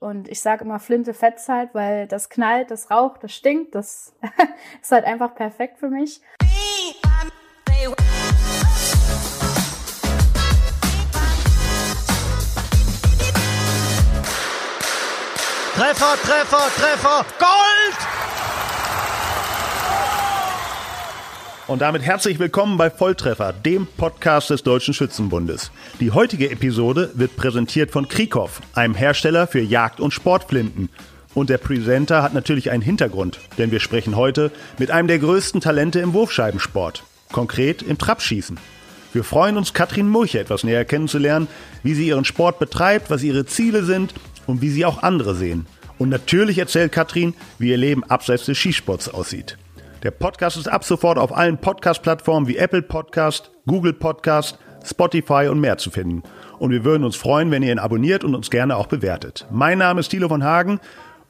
Und ich sage immer Flinte fetzt halt, weil das knallt, das raucht, das stinkt, das ist halt einfach perfekt für mich. Treffer, Treffer, Treffer, Gold! Und damit herzlich willkommen bei Volltreffer, dem Podcast des Deutschen Schützenbundes. Die heutige Episode wird präsentiert von Kriekow, einem Hersteller für Jagd- und Sportflinten. Und der Presenter hat natürlich einen Hintergrund, denn wir sprechen heute mit einem der größten Talente im Wurfscheibensport, konkret im Trapschießen. Wir freuen uns, Katrin Murche etwas näher kennenzulernen, wie sie ihren Sport betreibt, was ihre Ziele sind und wie sie auch andere sehen. Und natürlich erzählt Katrin, wie ihr Leben abseits des Skisports aussieht. Der Podcast ist ab sofort auf allen Podcast-Plattformen wie Apple Podcast, Google Podcast, Spotify und mehr zu finden. Und wir würden uns freuen, wenn ihr ihn abonniert und uns gerne auch bewertet. Mein Name ist Thilo von Hagen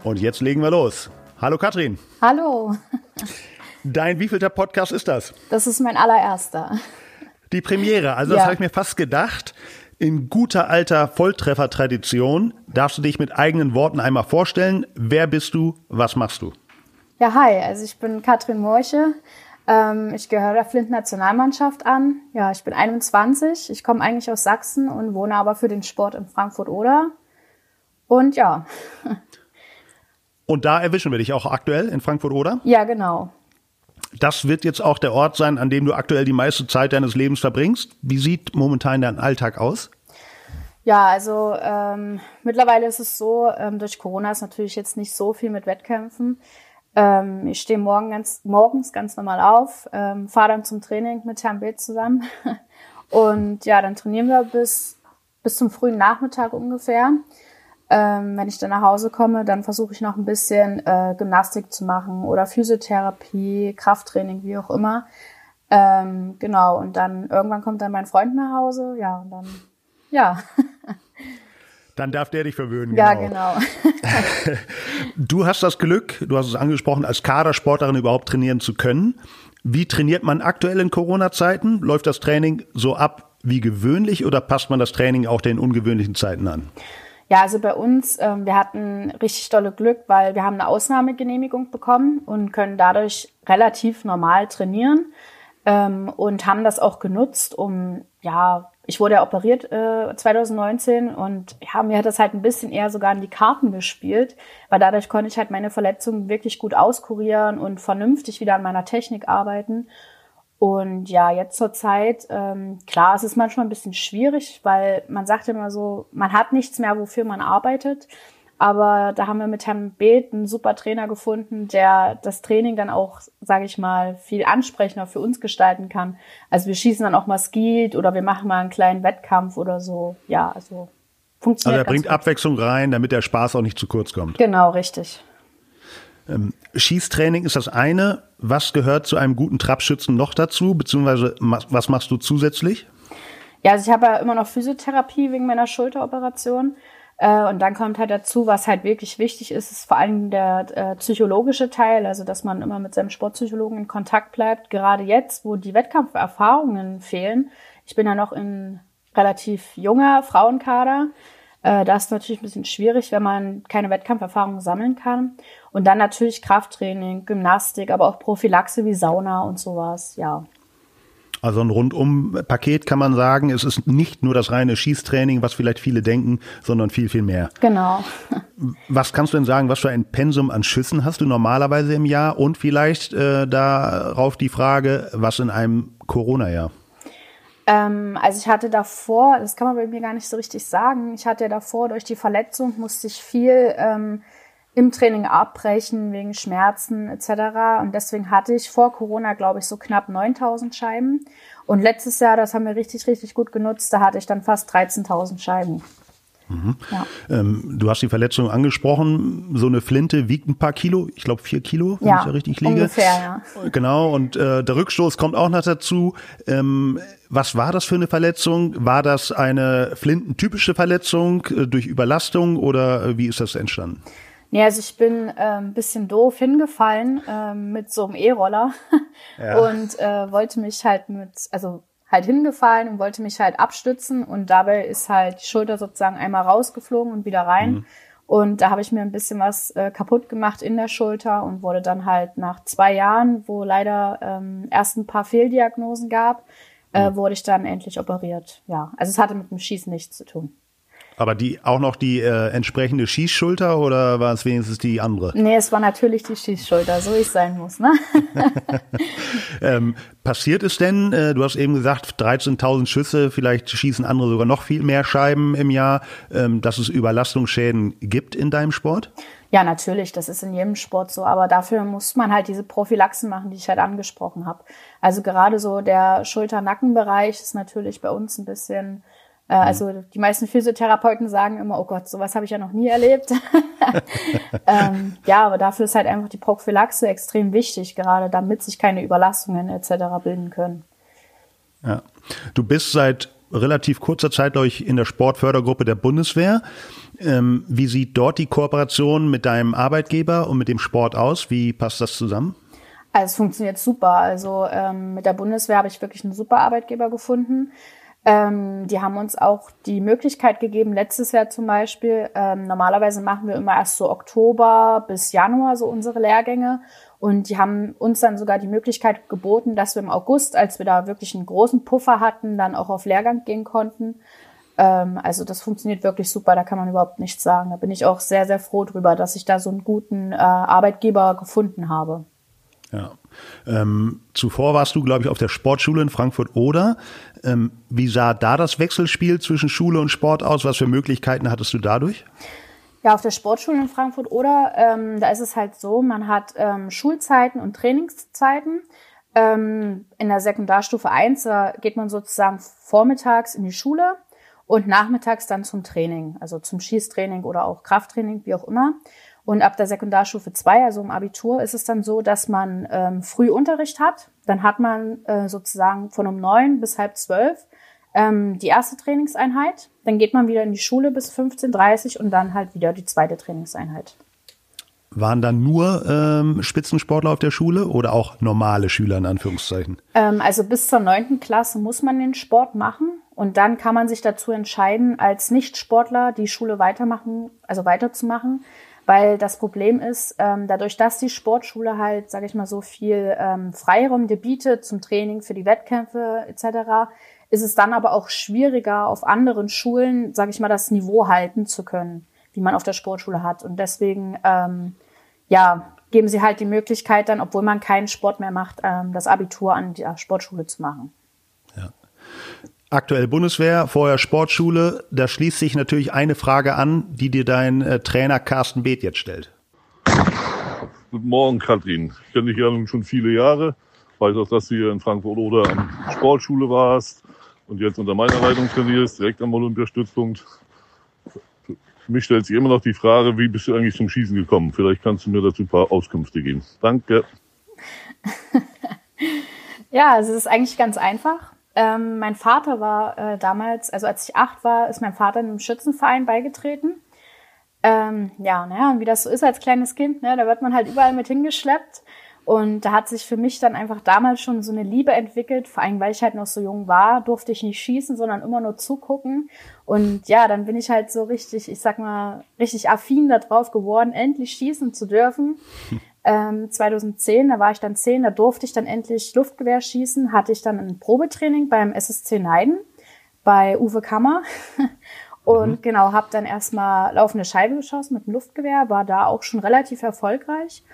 und jetzt legen wir los. Hallo Katrin. Hallo. Dein wievielter Podcast ist das? Das ist mein allererster. Die Premiere, also das Ja. habe ich mir fast gedacht. In guter alter Volltreffer-Tradition darfst du dich mit eigenen Worten einmal vorstellen. Wer bist du? Was machst du? Ja, hi, also ich bin Katrin Morche. Ähm, ich gehöre der Flint-Nationalmannschaft an. Ja, ich bin 21. Ich komme eigentlich aus Sachsen und wohne aber für den Sport in Frankfurt-Oder. Und ja, Und da erwischen wir dich auch aktuell in Frankfurt oder? ja, genau. Das wird jetzt auch der Ort sein, an dem du aktuell die meiste Zeit deines Lebens verbringst. Wie sieht momentan dein Alltag aus? Ja, also ähm, mittlerweile ist es so, ähm, durch Corona ist natürlich jetzt nicht so viel mit Wettkämpfen. Ähm, ich stehe morgen ganz, morgens ganz normal auf, ähm, fahre dann zum Training mit Herrn Bild zusammen. Und ja, dann trainieren wir bis, bis zum frühen Nachmittag ungefähr. Ähm, wenn ich dann nach Hause komme, dann versuche ich noch ein bisschen äh, Gymnastik zu machen oder Physiotherapie, Krafttraining, wie auch immer. Ähm, genau, und dann irgendwann kommt dann mein Freund nach Hause, ja, und dann, ja. Dann darf der dich verwöhnen. Ja, genau. Du hast das Glück, du hast es angesprochen, als Kadersportlerin überhaupt trainieren zu können. Wie trainiert man aktuell in Corona-Zeiten? Läuft das Training so ab wie gewöhnlich oder passt man das Training auch den ungewöhnlichen Zeiten an? Ja, also bei uns, ähm, wir hatten richtig dolle Glück, weil wir haben eine Ausnahmegenehmigung bekommen und können dadurch relativ normal trainieren ähm, und haben das auch genutzt, um, ja, ich wurde ja operiert äh, 2019 und ja, mir hat das halt ein bisschen eher sogar in die Karten gespielt, weil dadurch konnte ich halt meine Verletzungen wirklich gut auskurieren und vernünftig wieder an meiner Technik arbeiten. Und ja, jetzt zur Zeit, ähm, klar, es ist manchmal ein bisschen schwierig, weil man sagt immer so, man hat nichts mehr, wofür man arbeitet. Aber da haben wir mit Herrn Beeth einen super Trainer gefunden, der das Training dann auch, sage ich mal, viel ansprechender für uns gestalten kann. Also wir schießen dann auch mal Skeet oder wir machen mal einen kleinen Wettkampf oder so. Ja, also Also funktioniert er ganz bringt gut. Abwechslung rein, damit der Spaß auch nicht zu kurz kommt. Genau, richtig. Schießtraining ist das eine. Was gehört zu einem guten Trapschützen noch dazu? Beziehungsweise was machst du zusätzlich? Ja, also ich habe ja immer noch Physiotherapie wegen meiner Schulteroperation. Äh, und dann kommt halt dazu, was halt wirklich wichtig ist, ist vor allem der äh, psychologische Teil, also dass man immer mit seinem Sportpsychologen in Kontakt bleibt. Gerade jetzt, wo die Wettkampferfahrungen fehlen. Ich bin ja noch in relativ junger Frauenkader. Äh, da ist natürlich ein bisschen schwierig, wenn man keine Wettkampferfahrung sammeln kann. Und dann natürlich Krafttraining, Gymnastik, aber auch Prophylaxe wie Sauna und sowas, ja. Also ein Rundum-Paket kann man sagen. Es ist nicht nur das reine Schießtraining, was vielleicht viele denken, sondern viel, viel mehr. Genau. Was kannst du denn sagen, was für ein Pensum an Schüssen hast du normalerweise im Jahr? Und vielleicht äh, darauf die Frage, was in einem Corona-Jahr? Ähm, also ich hatte davor, das kann man bei mir gar nicht so richtig sagen, ich hatte davor durch die Verletzung musste ich viel ähm, im Training abbrechen wegen Schmerzen etc. Und deswegen hatte ich vor Corona, glaube ich, so knapp 9000 Scheiben. Und letztes Jahr, das haben wir richtig, richtig gut genutzt, da hatte ich dann fast 13.000 Scheiben. Ja. Ähm, du hast die Verletzung angesprochen. So eine Flinte wiegt ein paar Kilo. Ich glaube vier Kilo, wenn Ja, ich da richtig liege. ungefähr, ja. Genau. Und äh, der Rückstoß kommt auch noch dazu. Ähm, was war das für eine Verletzung? War das eine flintentypische Verletzung äh, durch Überlastung oder äh, wie ist das entstanden? Nee, also ich bin ein bisschen doof hingefallen ähm, mit so einem E-Roller Ja. und äh, wollte mich halt mit, also halt hingefallen und wollte mich halt abstützen und dabei ist halt die Schulter sozusagen einmal rausgeflogen und wieder rein. Und da habe ich mir ein bisschen was äh, kaputt gemacht in der Schulter und wurde dann halt nach zwei Jahren, wo leider ähm, erst ein paar Fehldiagnosen gab, äh, wurde ich dann endlich operiert. Ja, also es hatte mit dem Schießen nichts zu tun. Aber die auch noch die äh, entsprechende Schießschulter oder war es wenigstens die andere? Nee, es war natürlich die Schießschulter, so es sein muss. Ne? ähm, passiert es denn, äh, du hast eben gesagt, 13.000 Schüsse, vielleicht schießen andere sogar noch viel mehr Scheiben im Jahr, ähm, dass es Überlastungsschäden gibt in deinem Sport? Ja, natürlich, das ist in jedem Sport so, aber dafür muss man halt diese Prophylaxen machen, die ich halt angesprochen habe. Also gerade so der Schulter-Nackenbereich ist natürlich bei uns ein bisschen. Also die meisten Physiotherapeuten sagen immer, oh Gott, sowas habe ich ja noch nie erlebt. ähm, ja, aber dafür ist halt einfach die Prophylaxe extrem wichtig, gerade damit sich keine Überlastungen etc. bilden können. Ja. Du bist seit relativ kurzer Zeit, glaube ich, in der Sportfördergruppe der Bundeswehr. Ähm, wie sieht dort die Kooperation mit deinem Arbeitgeber und mit dem Sport aus? Wie passt das zusammen? Also es funktioniert super. Also ähm, mit der Bundeswehr habe ich wirklich einen super Arbeitgeber gefunden. Ähm, die haben uns auch die Möglichkeit gegeben, letztes Jahr zum Beispiel, ähm, normalerweise machen wir immer erst so Oktober bis Januar so unsere Lehrgänge. Und die haben uns dann sogar die Möglichkeit geboten, dass wir im August, als wir da wirklich einen großen Puffer hatten, dann auch auf Lehrgang gehen konnten. Ähm, also das funktioniert wirklich super, da kann man überhaupt nichts sagen. Da bin ich auch sehr, sehr froh drüber, dass ich da so einen guten äh, Arbeitgeber gefunden habe. Ja. Ähm, zuvor warst du, glaube ich, auf der Sportschule in Frankfurt oder. Ähm, wie sah da das Wechselspiel zwischen Schule und Sport aus? Was für Möglichkeiten hattest du dadurch? Ja, auf der Sportschule in Frankfurt oder ähm, da ist es halt so, man hat ähm, Schulzeiten und Trainingszeiten. Ähm, in der Sekundarstufe 1 da geht man sozusagen vormittags in die Schule und nachmittags dann zum Training, also zum Schießtraining oder auch Krafttraining, wie auch immer. Und ab der Sekundarstufe 2, also im Abitur, ist es dann so, dass man ähm, früh Unterricht hat. Dann hat man äh, sozusagen von um neun bis halb zwölf ähm, die erste Trainingseinheit. Dann geht man wieder in die Schule bis 15.30 und dann halt wieder die zweite Trainingseinheit. Waren dann nur ähm, Spitzensportler auf der Schule oder auch normale Schüler in Anführungszeichen? Ähm, also bis zur neunten Klasse muss man den Sport machen und dann kann man sich dazu entscheiden, als Nichtsportler die Schule weitermachen, also weiterzumachen. Weil das Problem ist, ähm, dadurch, dass die Sportschule halt, sage ich mal, so viel ähm, Freiraum dir bietet zum Training für die Wettkämpfe etc., ist es dann aber auch schwieriger, auf anderen Schulen, sage ich mal, das Niveau halten zu können, wie man auf der Sportschule hat. Und deswegen, ähm, ja, geben sie halt die Möglichkeit dann, obwohl man keinen Sport mehr macht, ähm, das Abitur an der Sportschule zu machen. Ja. Aktuell Bundeswehr, vorher Sportschule. Da schließt sich natürlich eine Frage an, die dir dein äh, Trainer Carsten Beeth jetzt stellt. Guten Morgen, Katrin. Ich kenne dich ja nun schon viele Jahre. Weiß auch, dass du hier in Frankfurt oder an Sportschule warst und jetzt unter meiner Leitung trainierst, direkt am Olympiastützpunkt. Für mich stellt sich immer noch die Frage, wie bist du eigentlich zum Schießen gekommen? Vielleicht kannst du mir dazu ein paar Auskünfte geben. Danke. ja, es ist eigentlich ganz einfach. Ähm, mein Vater war äh, damals, also als ich acht war, ist mein Vater in einem Schützenverein beigetreten. Ähm, ja, naja, und wie das so ist als kleines Kind, ne, da wird man halt überall mit hingeschleppt. Und da hat sich für mich dann einfach damals schon so eine Liebe entwickelt, vor allem weil ich halt noch so jung war, durfte ich nicht schießen, sondern immer nur zugucken. Und ja, dann bin ich halt so richtig, ich sag mal, richtig affin darauf geworden, endlich schießen zu dürfen. ähm, 2010, da war ich dann 10, da durfte ich dann endlich Luftgewehr schießen, hatte ich dann ein Probetraining beim SSC Neiden bei Uwe Kammer. Und mhm. genau, habe dann erstmal laufende Scheibe geschossen mit dem Luftgewehr, war da auch schon relativ erfolgreich.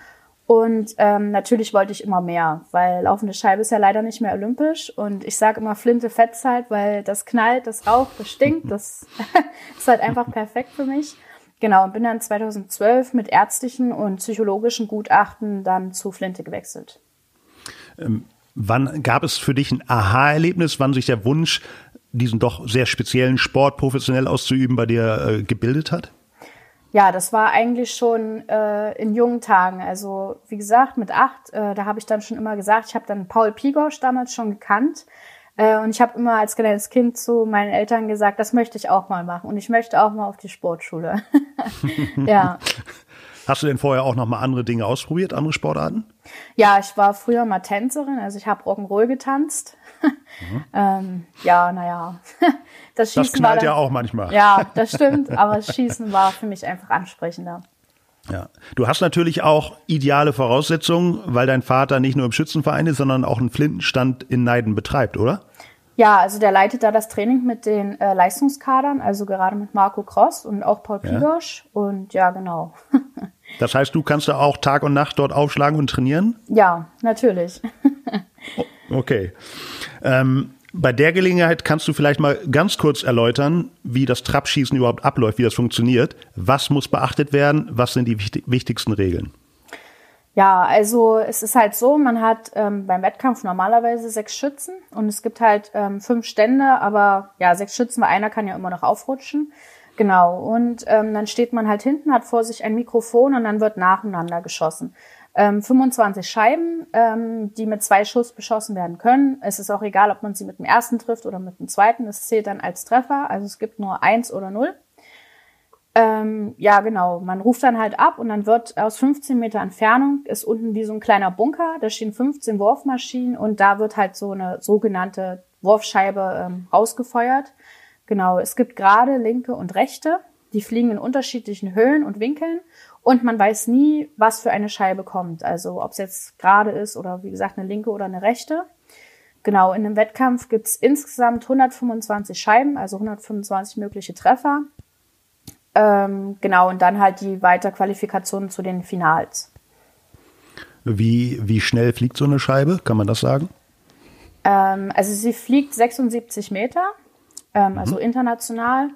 Und ähm, natürlich wollte ich immer mehr, weil laufende Scheibe ist ja leider nicht mehr olympisch. Und ich sage immer Flinte Fettzeit, weil das knallt, das raucht, das stinkt. Das ist halt einfach perfekt für mich. Genau, und bin dann 2012 mit ärztlichen und psychologischen Gutachten dann zu Flinte gewechselt. Ähm, wann gab es für dich ein Aha-Erlebnis, wann sich der Wunsch, diesen doch sehr speziellen Sport professionell auszuüben, bei dir äh, gebildet hat? Ja, das war eigentlich schon äh, in jungen Tagen. Also wie gesagt, mit acht, äh, da habe ich dann schon immer gesagt, ich habe dann Paul Pigosch damals schon gekannt. Äh, und ich habe immer als kleines Kind zu meinen Eltern gesagt, das möchte ich auch mal machen. Und ich möchte auch mal auf die Sportschule. ja. Hast du denn vorher auch noch mal andere Dinge ausprobiert, andere Sportarten? Ja, ich war früher mal Tänzerin, also ich habe Rock'n'Roll getanzt. Mhm. Ähm, ja, naja. Das Schießen das knallt dann, ja auch manchmal. Ja, das stimmt, aber Schießen war für mich einfach ansprechender. Ja. Du hast natürlich auch ideale Voraussetzungen, weil dein Vater nicht nur im Schützenverein ist, sondern auch einen Flintenstand in Neiden betreibt, oder? Ja, also der leitet da das Training mit den äh, Leistungskadern, also gerade mit Marco Cross und auch Paul Pigosch. Ja. Und ja, genau. das heißt, du kannst da auch Tag und Nacht dort aufschlagen und trainieren? Ja, natürlich. okay. Ähm, bei der Gelegenheit kannst du vielleicht mal ganz kurz erläutern, wie das Trapschießen überhaupt abläuft, wie das funktioniert. Was muss beachtet werden? Was sind die wichtigsten Regeln? Ja, also es ist halt so, man hat ähm, beim Wettkampf normalerweise sechs Schützen und es gibt halt ähm, fünf Stände, aber ja, sechs Schützen, weil einer kann ja immer noch aufrutschen. Genau, und ähm, dann steht man halt hinten, hat vor sich ein Mikrofon und dann wird nacheinander geschossen. Ähm, 25 Scheiben, ähm, die mit zwei Schuss beschossen werden können. Es ist auch egal, ob man sie mit dem ersten trifft oder mit dem zweiten. Es zählt dann als Treffer, also es gibt nur eins oder null. Ähm, ja, genau. Man ruft dann halt ab und dann wird aus 15 Meter Entfernung ist unten wie so ein kleiner Bunker. Da stehen 15 Wurfmaschinen und da wird halt so eine sogenannte Wurfscheibe ähm, rausgefeuert. Genau. Es gibt gerade, linke und rechte. Die fliegen in unterschiedlichen Höhen und Winkeln und man weiß nie, was für eine Scheibe kommt. Also ob es jetzt gerade ist oder wie gesagt eine linke oder eine rechte. Genau, in einem Wettkampf gibt's insgesamt 125 Scheiben, also 125 mögliche Treffer. Ähm, genau, und dann halt die Weiterqualifikation zu den Finals. Wie, wie schnell fliegt so eine Scheibe? Kann man das sagen? Ähm, also sie fliegt 76 Meter, ähm, mhm. also international.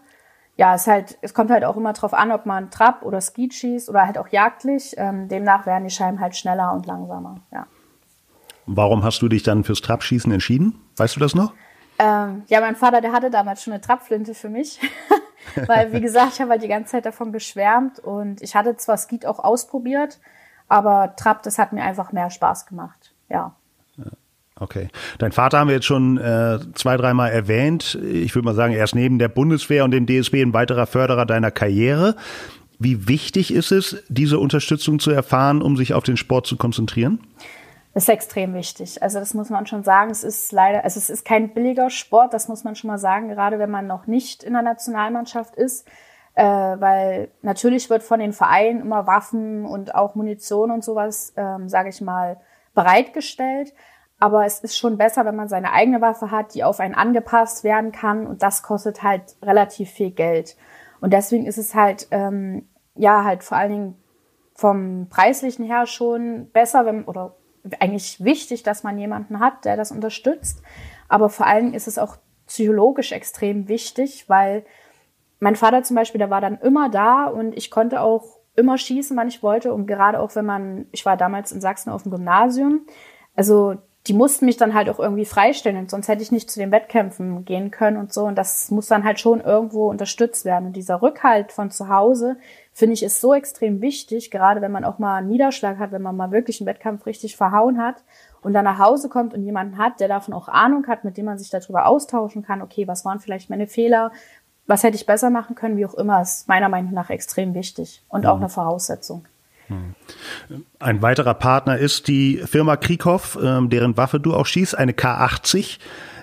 Ja, es halt, es kommt halt auch immer drauf an, ob man Trab oder Skeet schießt oder halt auch jagdlich. Ähm, demnach werden die Scheiben halt schneller und langsamer, ja. Warum hast du dich dann fürs Trabschießen entschieden? Weißt du das noch? Ähm, ja, mein Vater, der hatte damals schon eine Trabflinte für mich. Weil, wie gesagt, ich habe halt die ganze Zeit davon geschwärmt und ich hatte zwar Skeet auch ausprobiert, aber Trab, das hat mir einfach mehr Spaß gemacht. Ja. Okay. Dein Vater haben wir jetzt schon äh, zwei, dreimal erwähnt. Ich würde mal sagen, er ist neben der Bundeswehr und dem DSB ein weiterer Förderer deiner Karriere. Wie wichtig ist es, diese Unterstützung zu erfahren, um sich auf den Sport zu konzentrieren? Das ist extrem wichtig. Also das muss man schon sagen. Es ist leider, also es ist kein billiger Sport, das muss man schon mal sagen, gerade wenn man noch nicht in der Nationalmannschaft ist. Äh, weil natürlich wird von den Vereinen immer Waffen und auch Munition und sowas, ähm, sage ich mal, bereitgestellt. Aber es ist schon besser, wenn man seine eigene Waffe hat, die auf einen angepasst werden kann. Und das kostet halt relativ viel Geld. Und deswegen ist es halt, ähm, ja, halt vor allen Dingen vom preislichen her schon besser, wenn, oder eigentlich wichtig, dass man jemanden hat, der das unterstützt. Aber vor allem ist es auch psychologisch extrem wichtig, weil mein Vater zum Beispiel, der war dann immer da und ich konnte auch immer schießen, wann ich wollte. Und gerade auch wenn man, ich war damals in Sachsen auf dem Gymnasium, also die mussten mich dann halt auch irgendwie freistellen und sonst hätte ich nicht zu den Wettkämpfen gehen können und so. Und das muss dann halt schon irgendwo unterstützt werden. Und dieser Rückhalt von zu Hause, finde ich, ist so extrem wichtig, gerade wenn man auch mal einen Niederschlag hat, wenn man mal wirklich einen Wettkampf richtig verhauen hat und dann nach Hause kommt und jemanden hat, der davon auch Ahnung hat, mit dem man sich darüber austauschen kann, okay, was waren vielleicht meine Fehler, was hätte ich besser machen können, wie auch immer, ist meiner Meinung nach extrem wichtig und auch mhm. eine Voraussetzung. Ein weiterer Partner ist die Firma Krieghoff, ähm, deren Waffe du auch schießt, eine K80.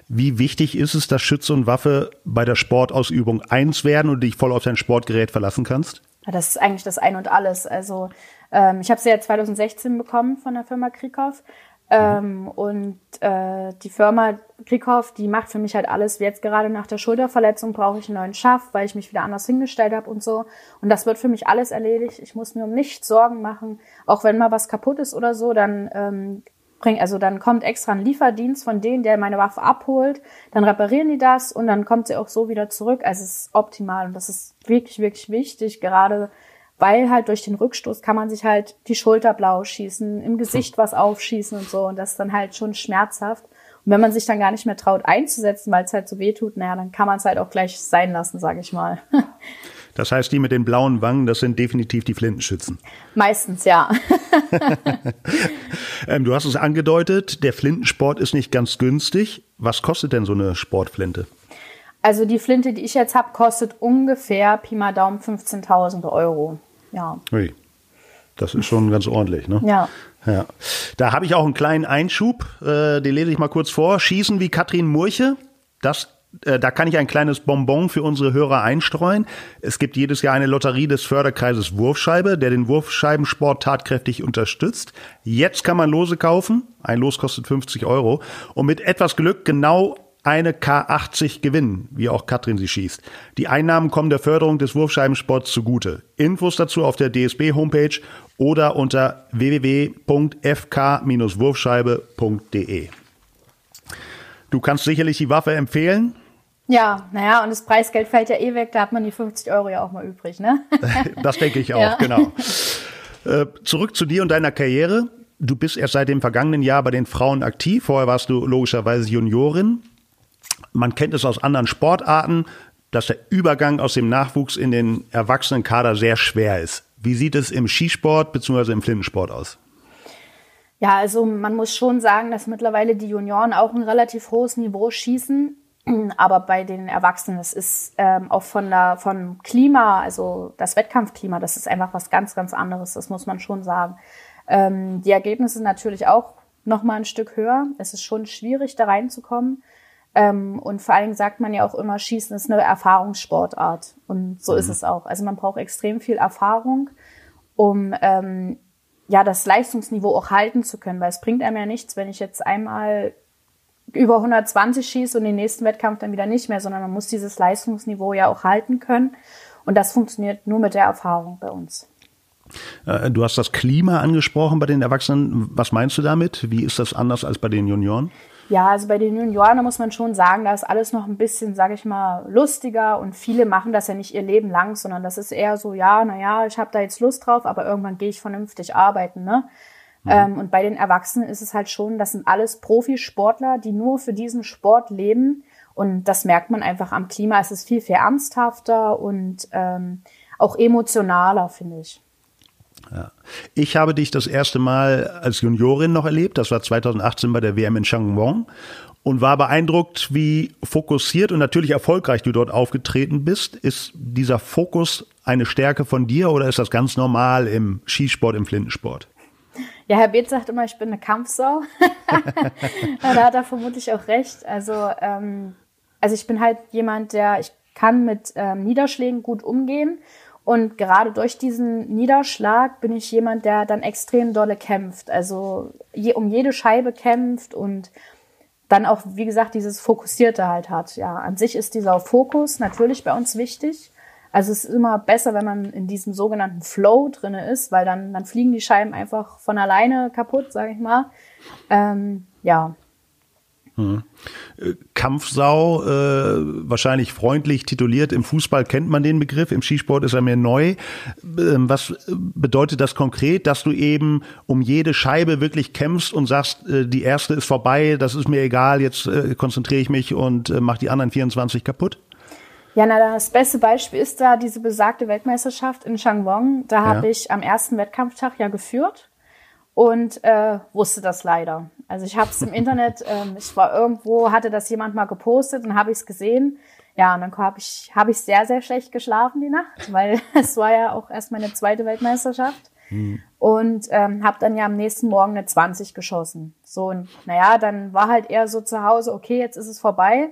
Wie wichtig ist es, dass Schütze und Waffe bei der Sportausübung eins werden und dich voll auf dein Sportgerät verlassen kannst? Ja, das ist eigentlich das Ein und Alles. Also ähm, ich habe sie ja 2016 bekommen von der Firma Krieghoff. Ähm, und äh, die Firma Krieghoff, die macht für mich halt alles. Jetzt gerade nach der Schulterverletzung brauche ich einen neuen Schaft, weil ich mich wieder anders hingestellt habe und so. Und das wird für mich alles erledigt. Ich muss mir um nichts Sorgen machen. Auch wenn mal was kaputt ist oder so, dann ähm, bring, also dann kommt extra ein Lieferdienst von denen, der meine Waffe abholt. Dann reparieren die das und dann kommt sie auch so wieder zurück. Also es ist optimal und das ist wirklich, wirklich wichtig, gerade weil halt durch den Rückstoß kann man sich halt die Schulter blau schießen, im Gesicht was aufschießen und so und das ist dann halt schon schmerzhaft. Und wenn man sich dann gar nicht mehr traut einzusetzen, weil es halt so weh tut, naja, dann kann man es halt auch gleich sein lassen, sage ich mal. Das heißt, die mit den blauen Wangen, das sind definitiv die Flintenschützen. Meistens, ja. ähm, du hast es angedeutet, der Flintensport ist nicht ganz günstig. Was kostet denn so eine Sportflinte? Also die Flinte, die ich jetzt habe, kostet ungefähr Pi mal Daumen 15.000 Euro. Ja. Ui. Das ist schon ganz ordentlich, ne? Ja. Ja. Da habe ich auch einen kleinen Einschub, äh, den lese ich mal kurz vor. Schießen wie Katrin Murche, das äh, da kann ich ein kleines Bonbon für unsere Hörer einstreuen. Es gibt jedes Jahr eine Lotterie des Förderkreises Wurfscheibe, der den Wurfscheibensport tatkräftig unterstützt. Jetzt kann man Lose kaufen. Ein Los kostet 50 Euro. Und mit etwas Glück genau eine K80 gewinnen, wie auch Katrin sie schießt. Die Einnahmen kommen der Förderung des Wurfscheibensports zugute. Infos dazu auf der DSB-Homepage oder unter www.fk-wurfscheibe.de. Du kannst sicherlich die Waffe empfehlen. Ja, naja, und das Preisgeld fällt ja eh weg, da hat man die 50 Euro ja auch mal übrig, ne? das denke ich auch, ja. genau. Äh, zurück zu dir und deiner Karriere. Du bist erst seit dem vergangenen Jahr bei den Frauen aktiv. Vorher warst du logischerweise Juniorin. Man kennt es aus anderen Sportarten, dass der Übergang aus dem Nachwuchs in den Erwachsenenkader sehr schwer ist. Wie sieht es im Skisport bzw. im Flintensport aus? Ja, also man muss schon sagen, dass mittlerweile die Junioren auch ein relativ hohes Niveau schießen. Aber bei den Erwachsenen, das ist ähm, auch von der, vom Klima, also das Wettkampfklima, das ist einfach was ganz, ganz anderes. Das muss man schon sagen. Ähm, die Ergebnisse natürlich auch noch mal ein Stück höher. Es ist schon schwierig, da reinzukommen. Ähm, und vor allen Dingen sagt man ja auch immer, Schießen ist eine Erfahrungssportart. Und so mhm. ist es auch. Also man braucht extrem viel Erfahrung, um ähm, ja das Leistungsniveau auch halten zu können. Weil es bringt einem ja nichts, wenn ich jetzt einmal über 120 schieße und den nächsten Wettkampf dann wieder nicht mehr, sondern man muss dieses Leistungsniveau ja auch halten können. Und das funktioniert nur mit der Erfahrung bei uns. Äh, du hast das Klima angesprochen bei den Erwachsenen. Was meinst du damit? Wie ist das anders als bei den Junioren? Ja, also bei den Junioren, da muss man schon sagen, da ist alles noch ein bisschen, sage ich mal, lustiger und viele machen das ja nicht ihr Leben lang, sondern das ist eher so, ja, naja, ich habe da jetzt Lust drauf, aber irgendwann gehe ich vernünftig arbeiten, ne? Mhm. Ähm, und bei den Erwachsenen ist es halt schon, das sind alles Profisportler, die nur für diesen Sport leben und das merkt man einfach am Klima. Es ist viel, viel ernsthafter und ähm, auch emotionaler, finde ich. Ja. Ich habe dich das erste Mal als Juniorin noch erlebt. Das war 2018 bei der WM in Changwon und war beeindruckt, wie fokussiert und natürlich erfolgreich du dort aufgetreten bist. Ist dieser Fokus eine Stärke von dir oder ist das ganz normal im Skisport, im Flintensport? Ja, Herr Beeth sagt immer, ich bin eine Kampfsau. da hat er vermutlich auch recht. Also, ähm, also ich bin halt jemand, der, ich kann mit ähm, Niederschlägen gut umgehen und gerade durch diesen Niederschlag bin ich jemand, der dann extrem dolle kämpft. Also je, um jede Scheibe kämpft und dann auch, wie gesagt, dieses Fokussierte halt hat. Ja, an sich ist dieser Fokus natürlich bei uns wichtig. Also es ist immer besser, wenn man in diesem sogenannten Flow drinne ist, weil dann, dann fliegen die Scheiben einfach von alleine kaputt, sage ich mal. Ähm, ja, hm. Kampfsau, äh, wahrscheinlich freundlich tituliert. Im Fußball kennt man den Begriff, im Skisport ist er mir neu. Ähm, was bedeutet das konkret, dass du eben um jede Scheibe wirklich kämpfst und sagst, äh, die erste ist vorbei, das ist mir egal, jetzt äh, konzentriere ich mich und äh, mach die anderen 24 kaputt? Ja, na, das beste Beispiel ist da diese besagte Weltmeisterschaft in Changwon. Da ja. habe ich am ersten Wettkampftag ja geführt und äh, wusste das leider. Also ich habe es im Internet, ähm, ich war irgendwo, hatte das jemand mal gepostet und habe ich es gesehen. Ja, und dann habe ich, hab ich sehr, sehr schlecht geschlafen die Nacht, weil es war ja auch erst meine zweite Weltmeisterschaft. Mhm. Und ähm, habe dann ja am nächsten Morgen eine 20 geschossen. So, und naja, dann war halt eher so zu Hause, okay, jetzt ist es vorbei.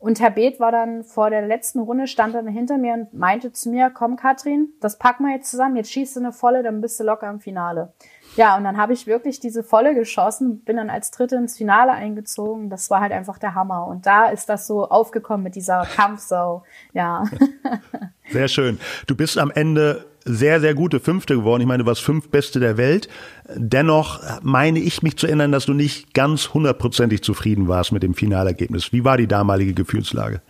Und Herr Beeth war dann vor der letzten Runde, stand dann hinter mir und meinte zu mir, komm Katrin, das packen wir jetzt zusammen, jetzt schießt du eine volle, dann bist du locker im Finale. Ja, und dann habe ich wirklich diese volle geschossen, bin dann als Dritte ins Finale eingezogen. Das war halt einfach der Hammer. Und da ist das so aufgekommen mit dieser Kampfsau. Ja. Sehr schön. Du bist am Ende sehr, sehr gute Fünfte geworden. Ich meine, du warst fünf Beste der Welt. Dennoch meine ich mich zu erinnern, dass du nicht ganz hundertprozentig zufrieden warst mit dem Finalergebnis. Wie war die damalige Gefühlslage?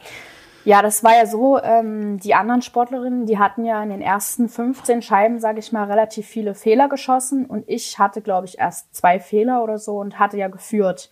Ja, das war ja so, ähm, die anderen Sportlerinnen, die hatten ja in den ersten 15 Scheiben, sage ich mal, relativ viele Fehler geschossen und ich hatte, glaube ich, erst zwei Fehler oder so und hatte ja geführt.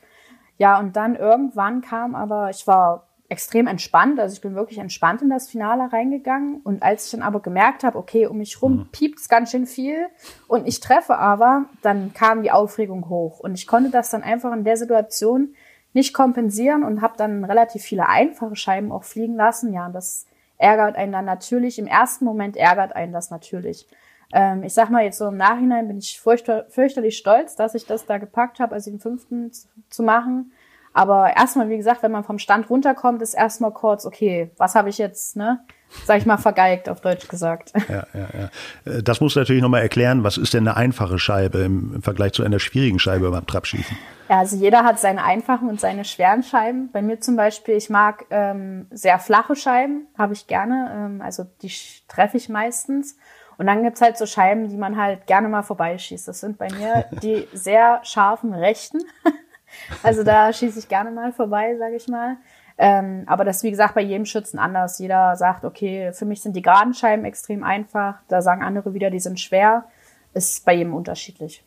Ja, und dann irgendwann kam aber, ich war extrem entspannt, also ich bin wirklich entspannt in das Finale reingegangen und als ich dann aber gemerkt habe, okay, um mich rum mhm. piept's ganz schön viel und ich treffe aber, dann kam die Aufregung hoch und ich konnte das dann einfach in der Situation nicht kompensieren und habe dann relativ viele einfache Scheiben auch fliegen lassen. Ja, das ärgert einen dann natürlich. Im ersten Moment ärgert einen das natürlich. Ähm, ich sag mal jetzt so im Nachhinein bin ich fürchter, fürchterlich stolz, dass ich das da gepackt habe, also den fünften zu, zu machen. Aber erstmal, wie gesagt, wenn man vom Stand runterkommt, ist erstmal kurz, okay, was habe ich jetzt, ne? Sag ich mal, vergeigt, auf Deutsch gesagt. Ja, ja, ja. Äh, das muss natürlich nochmal erklären, was ist denn eine einfache Scheibe im, im Vergleich zu einer schwierigen Scheibe beim Trabschießen? Ja, also jeder hat seine einfachen und seine schweren Scheiben. Bei mir zum Beispiel, ich mag ähm, sehr flache Scheiben, habe ich gerne. Ähm, also die treffe ich meistens. Und dann gibt's halt so Scheiben, die man halt gerne mal vorbeischießt. Das sind bei mir die sehr scharfen Rechten. Also da schieße ich gerne mal vorbei, sage ich mal. Ähm, aber das ist, wie gesagt, bei jedem Schützen anders. Jeder sagt, okay, für mich sind die geraden Scheiben extrem einfach. Da sagen andere wieder, die sind schwer. Ist bei jedem unterschiedlich.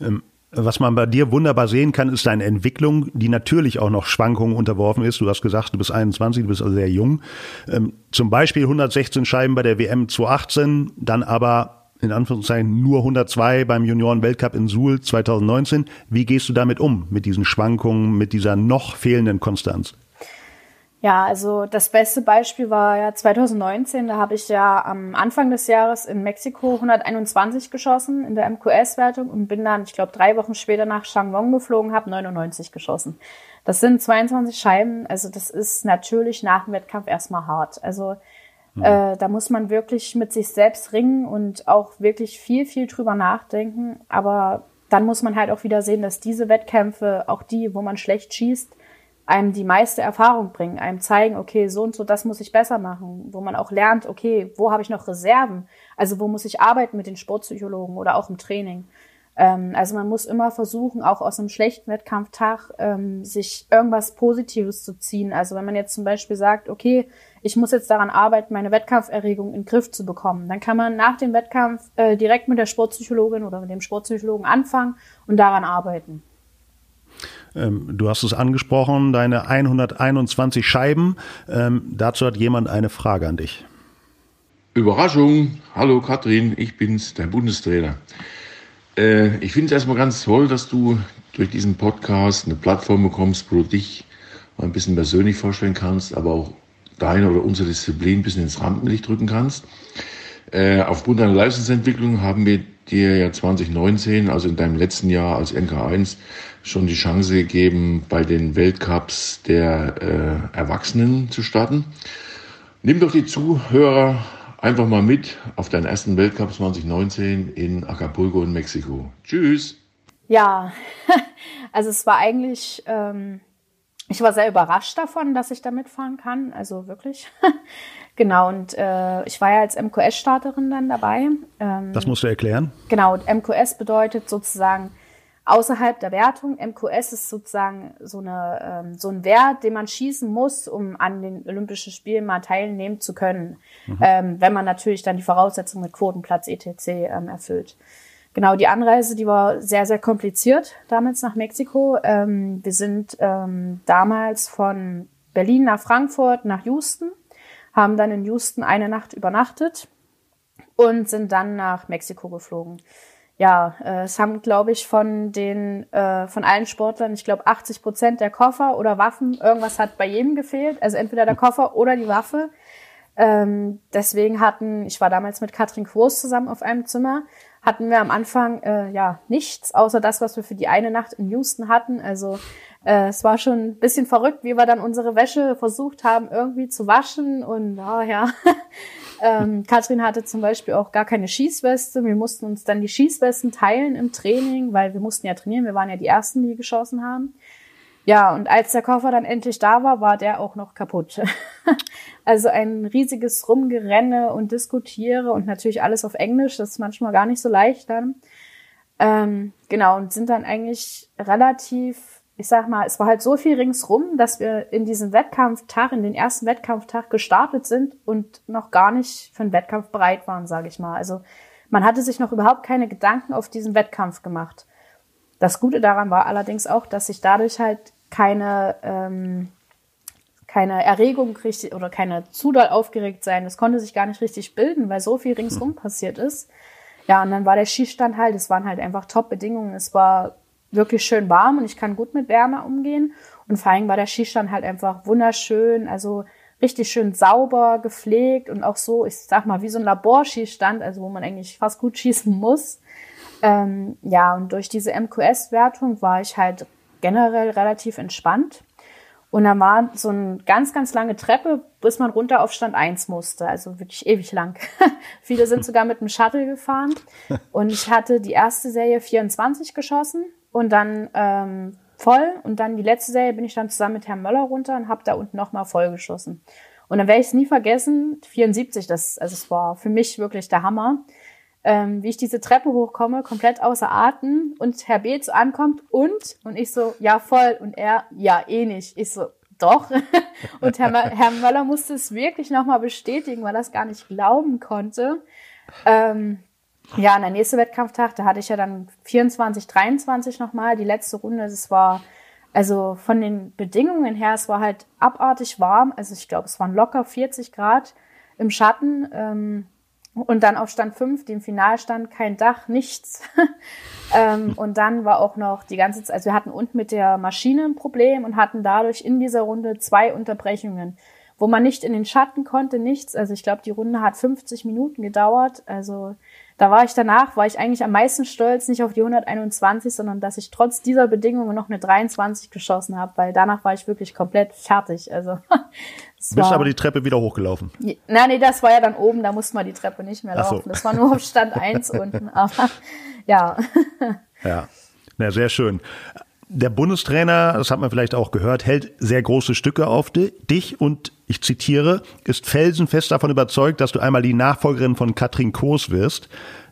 Ähm, was man bei dir wunderbar sehen kann, ist deine Entwicklung, die natürlich auch noch Schwankungen unterworfen ist. Du hast gesagt, du bist 21, du bist also sehr jung. Ähm, zum Beispiel 116 Scheiben bei der WM 2018, dann aber in Anführungszeichen nur 102 beim Junioren-Weltcup in Suhl 2019. Wie gehst du damit um, mit diesen Schwankungen, mit dieser noch fehlenden Konstanz? Ja, also das beste Beispiel war ja 2019. Da habe ich ja am Anfang des Jahres in Mexiko 121 geschossen in der MQS-Wertung und bin dann, ich glaube, drei Wochen später nach Shanghai geflogen, habe 99 geschossen. Das sind 22 Scheiben. Also das ist natürlich nach dem Wettkampf erstmal hart. Also Mhm. Äh, da muss man wirklich mit sich selbst ringen und auch wirklich viel, viel drüber nachdenken. Aber dann muss man halt auch wieder sehen, dass diese Wettkämpfe, auch die, wo man schlecht schießt, einem die meiste Erfahrung bringen, einem zeigen, okay, so und so, das muss ich besser machen, wo man auch lernt, okay, wo habe ich noch Reserven? Also wo muss ich arbeiten mit den Sportpsychologen oder auch im Training? Ähm, also man muss immer versuchen, auch aus einem schlechten Wettkampftag ähm, sich irgendwas Positives zu ziehen. Also wenn man jetzt zum Beispiel sagt, okay, ich muss jetzt daran arbeiten, meine Wettkampferregung in den Griff zu bekommen, dann kann man nach dem Wettkampf äh, direkt mit der Sportpsychologin oder mit dem Sportpsychologen anfangen und daran arbeiten. Ähm, du hast es angesprochen, deine 121 Scheiben. Ähm, dazu hat jemand eine Frage an dich. Überraschung. Hallo Katrin, ich bin's, dein Bundestrainer. Äh, ich finde es erstmal ganz toll, dass du durch diesen Podcast eine Plattform bekommst, wo du dich mal ein bisschen persönlich vorstellen kannst, aber auch deine oder unsere Disziplin ein bisschen ins Rampenlicht drücken kannst. Äh, aufgrund deiner Leistungsentwicklung haben wir dir ja 2019, also in deinem letzten Jahr als NK1, schon die Chance gegeben, bei den Weltcups der äh, Erwachsenen zu starten. Nimm doch die Zuhörer einfach mal mit auf deinen ersten Weltcup 2019 in Acapulco in Mexiko. Tschüss. Ja, also es war eigentlich, ähm, ich war sehr überrascht davon, dass ich da mitfahren kann. Also wirklich. genau, und äh, ich war ja als MQS-Starterin dann dabei. Ähm, das musst du erklären. Genau, MQS bedeutet sozusagen außerhalb der Wertung. MQS ist sozusagen so, eine, ähm, so ein Wert, den man schießen muss, um an den Olympischen Spielen mal teilnehmen zu können, mhm. ähm, wenn man natürlich dann die Voraussetzungen mit Quotenplatz etc. Ähm, erfüllt. Genau, die Anreise, die war sehr, sehr kompliziert damals nach Mexiko. Ähm, wir sind ähm, damals von Berlin nach Frankfurt nach Houston, haben dann in Houston eine Nacht übernachtet und sind dann nach Mexiko geflogen ja, äh, es haben, glaube ich, von den äh, von allen Sportlern, ich glaube, 80 Prozent der Koffer oder Waffen, irgendwas hat bei jedem gefehlt. Also entweder der Koffer oder die Waffe. Ähm, deswegen hatten, ich war damals mit Katrin Quos zusammen auf einem Zimmer, hatten wir am Anfang äh, ja nichts, außer das, was wir für die eine Nacht in Houston hatten. Also äh, es war schon ein bisschen verrückt, wie wir dann unsere Wäsche versucht haben, irgendwie zu waschen. Und oh, ja, ähm, Katrin hatte zum Beispiel auch gar keine Schießweste. Wir mussten uns dann die Schießwesten teilen im Training, weil wir mussten ja trainieren. Wir waren ja die Ersten, die geschossen haben. Ja, und als der Koffer dann endlich da war, war der auch noch kaputt. also ein riesiges Rumgerenne und Diskutiere und natürlich alles auf Englisch. Das ist manchmal gar nicht so leicht dann. Ähm, genau, und sind dann eigentlich relativ ich sag mal, es war halt so viel ringsrum, dass wir in diesem Wettkampftag, in den ersten Wettkampftag gestartet sind und noch gar nicht für einen Wettkampf bereit waren, sage ich mal. Also man hatte sich noch überhaupt keine Gedanken auf diesen Wettkampf gemacht. Das Gute daran war allerdings auch, dass sich dadurch halt keine ähm, keine Erregung richtig oder keine zu doll aufgeregt sein. Das konnte sich gar nicht richtig bilden, weil so viel ringsrum passiert ist. Ja, und dann war der Schießstand halt, es waren halt einfach Top-Bedingungen. Es war wirklich schön warm und ich kann gut mit Wärme umgehen. Und vor allem war der Skistand halt einfach wunderschön. Also richtig schön sauber gepflegt und auch so, ich sag mal, wie so ein Laborschießstand, also wo man eigentlich fast gut schießen muss. Ähm, ja, und durch diese MQS-Wertung war ich halt generell relativ entspannt. Und dann war so eine ganz, ganz lange Treppe, bis man runter auf Stand 1 musste. Also wirklich ewig lang. Viele sind sogar mit dem Shuttle gefahren. Und ich hatte die erste Serie 24 geschossen und dann ähm, voll. Und dann die letzte Serie bin ich dann zusammen mit Herrn Möller runter und habe da unten nochmal voll geschossen. Und dann werde ich es nie vergessen, 74, das, also es war für mich wirklich der Hammer ähm, wie ich diese Treppe hochkomme, komplett außer Atem und Herr Beetz ankommt und, und ich so, ja voll und er, ja eh nicht. Ich so, doch. und Herr, Herr Möller musste es wirklich nochmal bestätigen, weil er es gar nicht glauben konnte. Ähm, ja, und der nächste Wettkampftag, da hatte ich ja dann 24, 23 nochmal, die letzte Runde. Es war, also von den Bedingungen her, es war halt abartig warm. Also ich glaube, es waren locker 40 Grad im Schatten. Ähm, und dann auf Stand 5, dem Finalstand, kein Dach, nichts. ähm, und dann war auch noch die ganze Zeit, also wir hatten unten mit der Maschine ein Problem und hatten dadurch in dieser Runde zwei Unterbrechungen, wo man nicht in den Schatten konnte, nichts. Also ich glaube, die Runde hat 50 Minuten gedauert. Also da war ich danach, war ich eigentlich am meisten stolz, nicht auf die 121, sondern dass ich trotz dieser Bedingungen noch eine 23 geschossen habe, weil danach war ich wirklich komplett fertig. Also Bist war, aber die Treppe wieder hochgelaufen? Nein, nee, das war ja dann oben, da musste man die Treppe nicht mehr laufen. So. Das war nur auf Stand 1 unten, aber ja. Ja, na, sehr schön. Der Bundestrainer, das hat man vielleicht auch gehört, hält sehr große Stücke auf dich und ich zitiere, ist felsenfest davon überzeugt, dass du einmal die Nachfolgerin von Katrin Koos wirst.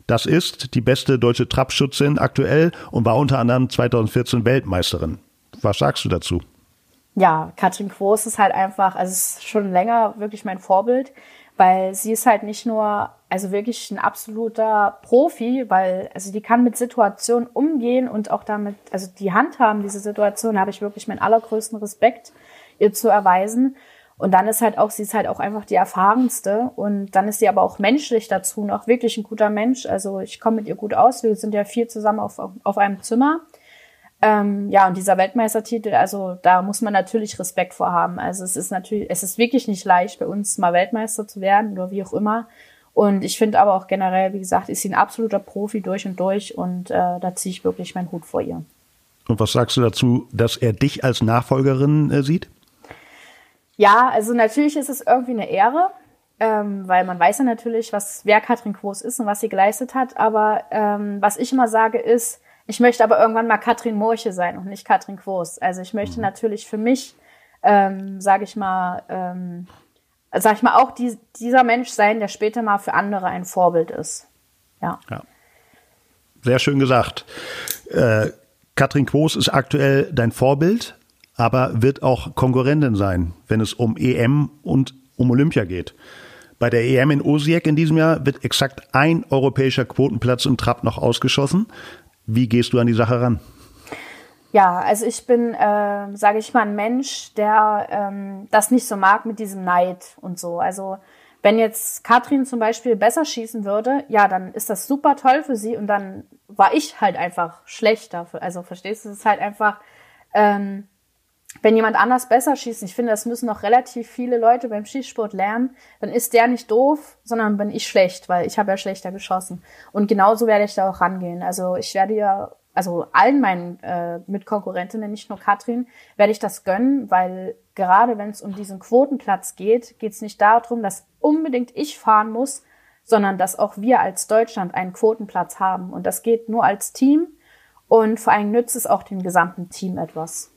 Das ist die beste deutsche Trappschützin aktuell und war unter anderem 2014 Weltmeisterin. Was sagst du dazu? Ja, Katrin Quos ist halt einfach, also ist schon länger wirklich mein Vorbild, weil sie ist halt nicht nur, also wirklich ein absoluter Profi, weil, also die kann mit Situationen umgehen und auch damit, also die Handhaben diese Situation, habe ich wirklich meinen allergrößten Respekt ihr zu erweisen. Und dann ist halt auch, sie ist halt auch einfach die erfahrenste und dann ist sie aber auch menschlich dazu noch wirklich ein guter Mensch. Also ich komme mit ihr gut aus. Wir sind ja viel zusammen auf, auf einem Zimmer. Ähm, ja, und dieser Weltmeistertitel, also da muss man natürlich Respekt vor haben. Also es ist natürlich, es ist wirklich nicht leicht, bei uns mal Weltmeister zu werden oder wie auch immer. Und ich finde aber auch generell, wie gesagt, ist sie ein absoluter Profi durch und durch und äh, da ziehe ich wirklich meinen Hut vor ihr. Und was sagst du dazu, dass er dich als Nachfolgerin äh, sieht? Ja, also natürlich ist es irgendwie eine Ehre, ähm, weil man weiß ja natürlich, was wer Katrin Quos ist und was sie geleistet hat. Aber ähm, was ich immer sage ist, ich möchte aber irgendwann mal Katrin Morche sein und nicht Katrin Quos. Also ich möchte mhm. natürlich für mich, ähm, sage ich mal, ähm, sag ich mal, auch die, dieser Mensch sein, der später mal für andere ein Vorbild ist. Ja. ja. Sehr schön gesagt. Äh, Katrin Quos ist aktuell dein Vorbild, aber wird auch Konkurrentin sein, wenn es um EM und um Olympia geht. Bei der EM in Osijek in diesem Jahr wird exakt ein europäischer Quotenplatz im Trab noch ausgeschossen. Wie gehst du an die Sache ran? Ja, also ich bin, äh, sage ich mal, ein Mensch, der ähm, das nicht so mag mit diesem Neid und so. Also wenn jetzt Katrin zum Beispiel besser schießen würde, ja, dann ist das super toll für sie und dann war ich halt einfach schlechter. Also verstehst du, es ist halt einfach, ähm, wenn jemand anders besser schießt, ich finde, das müssen noch relativ viele Leute beim Schießsport lernen, dann ist der nicht doof, sondern bin ich schlecht, weil ich habe ja schlechter geschossen. Und genauso werde ich da auch rangehen. Also ich werde ja, also allen meinen äh, Mitkonkurrentinnen, nicht nur Katrin, werde ich das gönnen, weil gerade wenn es um diesen Quotenplatz geht, geht es nicht darum, dass unbedingt ich fahren muss, sondern dass auch wir als Deutschland einen Quotenplatz haben. Und das geht nur als Team und vor allem nützt es auch dem gesamten Team etwas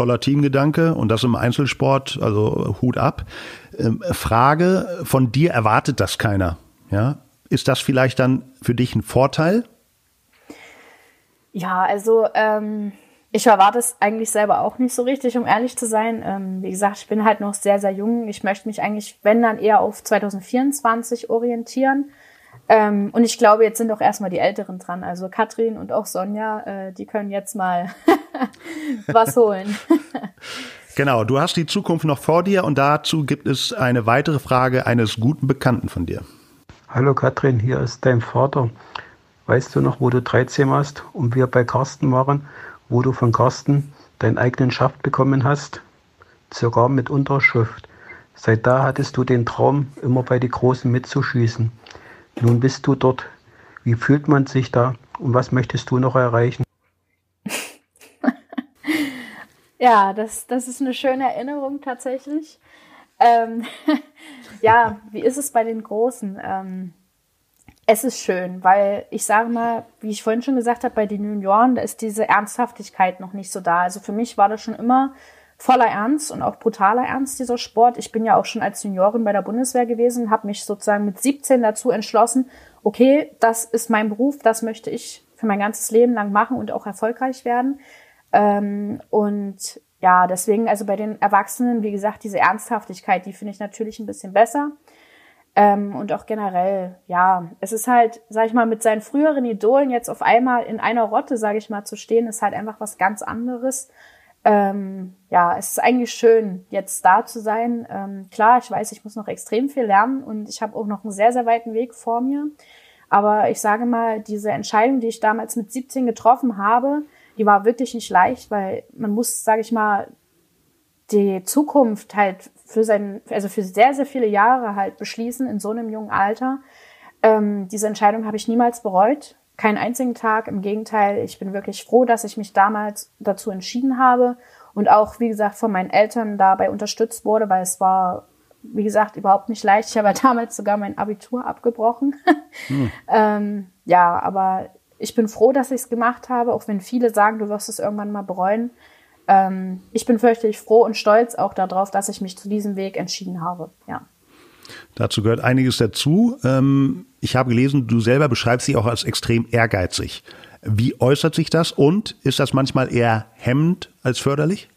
toller Teamgedanke und das im Einzelsport, also Hut ab. Ähm, Frage, von dir erwartet das keiner. Ja? Ist das vielleicht dann für dich ein Vorteil? Ja, also ähm, ich erwarte es eigentlich selber auch nicht so richtig, um ehrlich zu sein. Ähm, wie gesagt, ich bin halt noch sehr, sehr jung. Ich möchte mich eigentlich, wenn dann eher auf 2024 orientieren. Ähm, und ich glaube, jetzt sind doch erstmal die Älteren dran. Also Katrin und auch Sonja, äh, die können jetzt mal was holen. genau, du hast die Zukunft noch vor dir und dazu gibt es eine weitere Frage eines guten Bekannten von dir. Hallo Katrin, hier ist dein Vater. Weißt du noch, wo du 13 warst und wir bei Carsten waren, wo du von Carsten deinen eigenen Schaft bekommen hast? Sogar mit Unterschrift. Seit da hattest du den Traum, immer bei den Großen mitzuschießen. Nun bist du dort. Wie fühlt man sich da und was möchtest du noch erreichen? ja, das, das ist eine schöne Erinnerung tatsächlich. Ähm, ja, wie ist es bei den Großen? Ähm, es ist schön, weil ich sage mal, wie ich vorhin schon gesagt habe, bei den Junioren, da ist diese Ernsthaftigkeit noch nicht so da. Also für mich war das schon immer voller Ernst und auch brutaler Ernst, dieser Sport. Ich bin ja auch schon als Juniorin bei der Bundeswehr gewesen, habe mich sozusagen mit 17 dazu entschlossen, okay, das ist mein Beruf, das möchte ich für mein ganzes Leben lang machen und auch erfolgreich werden. Ähm, und ja, deswegen, also bei den Erwachsenen, wie gesagt, diese Ernsthaftigkeit, die finde ich natürlich ein bisschen besser. Ähm, und auch generell, ja, es ist halt, sag ich mal, mit seinen früheren Idolen jetzt auf einmal in einer Rotte, sage ich mal, zu stehen, ist halt einfach was ganz anderes. Ähm, ja, es ist eigentlich schön, jetzt da zu sein. Ähm, klar, ich weiß, ich muss noch extrem viel lernen und ich habe auch noch einen sehr, sehr weiten Weg vor mir. Aber ich sage mal, diese Entscheidung, die ich damals mit 17 getroffen habe, die war wirklich nicht leicht, weil man muss, sage ich mal, die Zukunft halt für sein, also für sehr, sehr viele Jahre halt beschließen in so einem jungen Alter. Ähm, diese Entscheidung habe ich niemals bereut. Keinen einzigen Tag. Im Gegenteil, ich bin wirklich froh, dass ich mich damals dazu entschieden habe und auch, wie gesagt, von meinen Eltern dabei unterstützt wurde, weil es war, wie gesagt, überhaupt nicht leicht. Ich habe damals sogar mein Abitur abgebrochen. Hm. ähm, ja, aber ich bin froh, dass ich es gemacht habe, auch wenn viele sagen, du wirst es irgendwann mal bereuen ähm, ich bin fürchterlich froh und stolz auch darauf, dass ich mich zu diesem Weg entschieden habe. Ja. Dazu gehört einiges dazu. Ähm, ich habe gelesen, du selber beschreibst dich auch als extrem ehrgeizig. Wie äußert sich das und ist das manchmal eher hemmend als förderlich?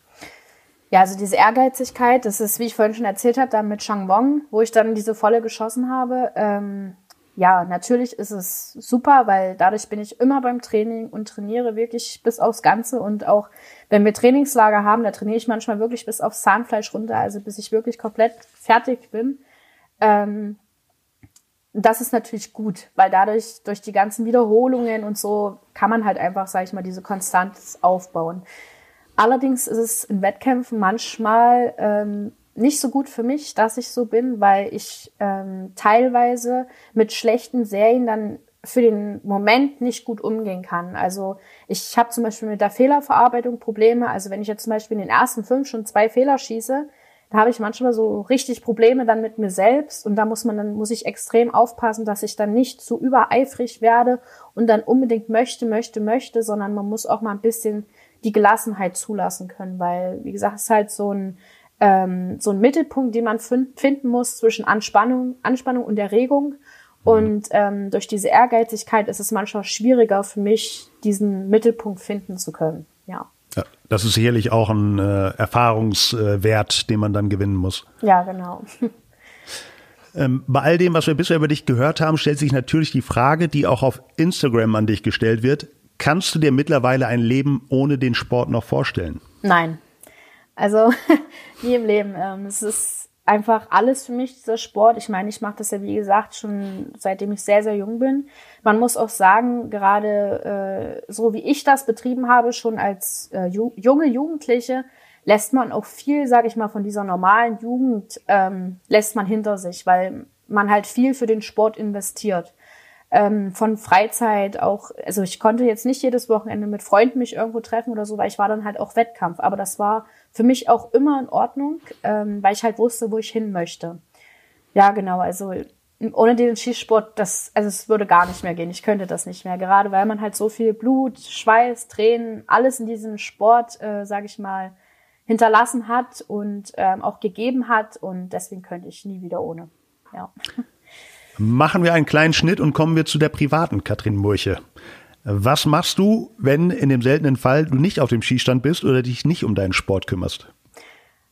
Ja, also diese Ehrgeizigkeit, das ist, wie ich vorhin schon erzählt habe, dann mit Shang Wong, wo ich dann diese Volle geschossen habe. Ähm, ja, natürlich ist es super, weil dadurch bin ich immer beim Training und trainiere wirklich bis aufs Ganze und auch wenn wir Trainingslager haben, da trainiere ich manchmal wirklich bis aufs Zahnfleisch runter, also bis ich wirklich komplett fertig bin. Ähm, das ist natürlich gut, weil dadurch, durch die ganzen Wiederholungen und so, kann man halt einfach, sag ich mal, diese Konstanz aufbauen. Allerdings ist es in Wettkämpfen manchmal ähm, nicht so gut für mich, dass ich so bin, weil ich ähm, teilweise mit schlechten Serien dann für den Moment nicht gut umgehen kann. Also ich habe zum Beispiel mit der Fehlerverarbeitung Probleme. Also wenn ich jetzt zum Beispiel in den ersten fünf schon zwei Fehler schieße, da habe ich manchmal so richtig Probleme dann mit mir selbst und da muss man dann muss ich extrem aufpassen, dass ich dann nicht zu übereifrig werde und dann unbedingt möchte, möchte, möchte, sondern man muss auch mal ein bisschen die Gelassenheit zulassen können, weil wie gesagt es ist halt so ein ähm, so ein Mittelpunkt, den man finden muss zwischen Anspannung, Anspannung und Erregung. Mhm. Und ähm, durch diese Ehrgeizigkeit ist es manchmal schwieriger für mich, diesen Mittelpunkt finden zu können. Ja. Das ist sicherlich auch ein äh, Erfahrungswert, den man dann gewinnen muss. Ja, genau. Ähm, bei all dem, was wir bisher über dich gehört haben, stellt sich natürlich die Frage, die auch auf Instagram an dich gestellt wird. Kannst du dir mittlerweile ein Leben ohne den Sport noch vorstellen? Nein, also nie im Leben. Ähm, es ist einfach alles für mich, dieser Sport. Ich meine, ich mache das ja, wie gesagt, schon seitdem ich sehr, sehr jung bin. Man muss auch sagen, gerade äh, so wie ich das betrieben habe, schon als äh, ju junge Jugendliche, lässt man auch viel, sage ich mal, von dieser normalen Jugend, ähm, lässt man hinter sich, weil man halt viel für den Sport investiert ähm, von Freizeit auch, also ich konnte jetzt nicht jedes Wochenende mit Freunden mich irgendwo treffen oder so, weil ich war dann halt auch Wettkampf. Aber das war für mich auch immer in Ordnung, ähm, weil ich halt wusste, wo ich hin möchte. Ja, genau, also ohne den Schießsport, das, also es würde gar nicht mehr gehen. Ich könnte das nicht mehr. Gerade weil man halt so viel Blut, Schweiß, Tränen, alles in diesem Sport, äh, sage ich mal, hinterlassen hat und ähm, auch gegeben hat. Und deswegen könnte ich nie wieder ohne. Ja. Machen wir einen kleinen Schnitt und kommen wir zu der privaten Katrin Murche. Was machst du, wenn in dem seltenen Fall du nicht auf dem Skistand bist oder dich nicht um deinen Sport kümmerst?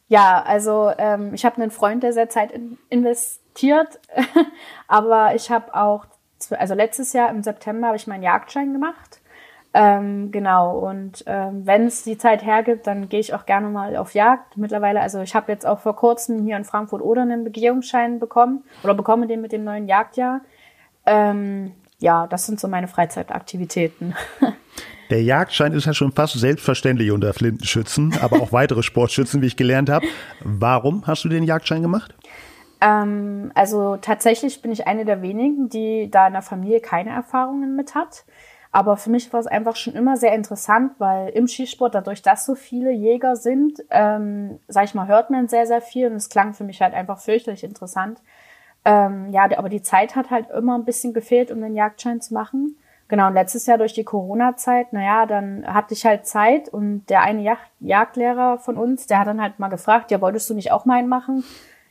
Ja, also ähm, ich habe einen Freund, der sehr Zeit in investiert, aber ich habe auch, also letztes Jahr im September habe ich meinen Jagdschein gemacht ähm, genau, und ähm, wenn es die Zeit hergibt, dann gehe ich auch gerne mal auf Jagd. Mittlerweile, also ich habe jetzt auch vor kurzem hier in Frankfurt oder einen Begehungsschein bekommen oder bekomme den mit dem neuen Jagdjahr. Ähm, ja, das sind so meine Freizeitaktivitäten. Der Jagdschein ist ja schon fast selbstverständlich unter Flintenschützen, aber auch weitere Sportschützen, wie ich gelernt habe. Warum hast du den Jagdschein gemacht? Ähm, also tatsächlich bin ich eine der wenigen, die da in der Familie keine Erfahrungen mit hat. Aber für mich war es einfach schon immer sehr interessant, weil im Skisport, dadurch, dass so viele Jäger sind, ähm, sag ich mal, hört man sehr, sehr viel und es klang für mich halt einfach fürchterlich interessant. Ähm, ja, aber die Zeit hat halt immer ein bisschen gefehlt, um den Jagdschein zu machen. Genau, und letztes Jahr durch die Corona-Zeit, naja, dann hatte ich halt Zeit und der eine Jagd Jagdlehrer von uns, der hat dann halt mal gefragt, ja, wolltest du nicht auch meinen machen?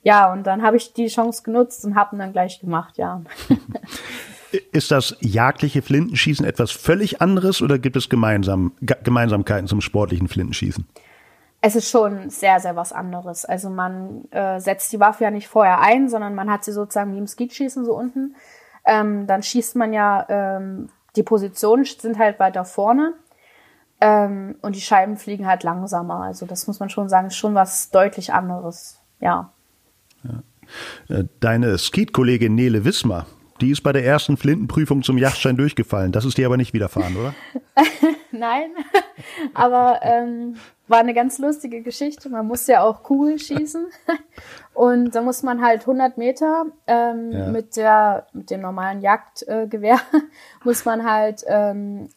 Ja, und dann habe ich die Chance genutzt und habe ihn dann gleich gemacht, ja. Ist das jagdliche Flintenschießen etwas völlig anderes oder gibt es gemeinsam, Gemeinsamkeiten zum sportlichen Flintenschießen? Es ist schon sehr, sehr was anderes. Also man äh, setzt die Waffe ja nicht vorher ein, sondern man hat sie sozusagen wie im Skeetschießen so unten. Ähm, dann schießt man ja, ähm, die Positionen sind halt weiter vorne ähm, und die Scheiben fliegen halt langsamer. Also das muss man schon sagen, ist schon was deutlich anderes. Ja. ja. Äh, deine Skeet-Kollegin Nele Wismar, die ist bei der ersten Flintenprüfung zum Yachtschein durchgefallen. Das ist dir aber nicht widerfahren, oder? Nein, aber ähm, war eine ganz lustige Geschichte. Man muss ja auch Kugel schießen und da muss man halt 100 Meter ähm, ja. mit der mit dem normalen Jagdgewehr äh, muss man halt ähm,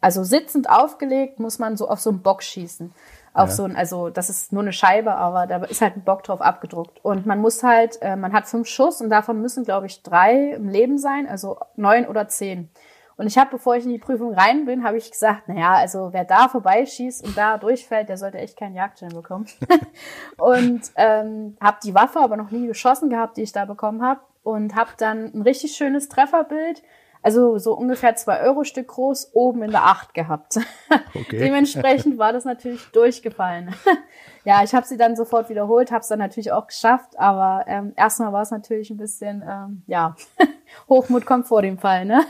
also sitzend aufgelegt muss man so auf so einen Bock schießen auf ja. so ein, also das ist nur eine Scheibe, aber da ist halt ein Bock drauf abgedruckt. Und man muss halt, äh, man hat fünf Schuss und davon müssen, glaube ich, drei im Leben sein, also neun oder zehn. Und ich habe, bevor ich in die Prüfung rein bin, habe ich gesagt, naja, also wer da vorbeischießt und da durchfällt, der sollte echt keinen Jagdschein bekommen. und ähm, habe die Waffe aber noch nie geschossen gehabt, die ich da bekommen habe. Und habe dann ein richtig schönes Trefferbild also so ungefähr zwei Euro Stück groß, oben in der Acht gehabt. Okay. Dementsprechend war das natürlich durchgefallen. ja, ich habe sie dann sofort wiederholt, habe es dann natürlich auch geschafft, aber ähm, erstmal war es natürlich ein bisschen, ähm, ja, Hochmut kommt vor dem Fall, ne?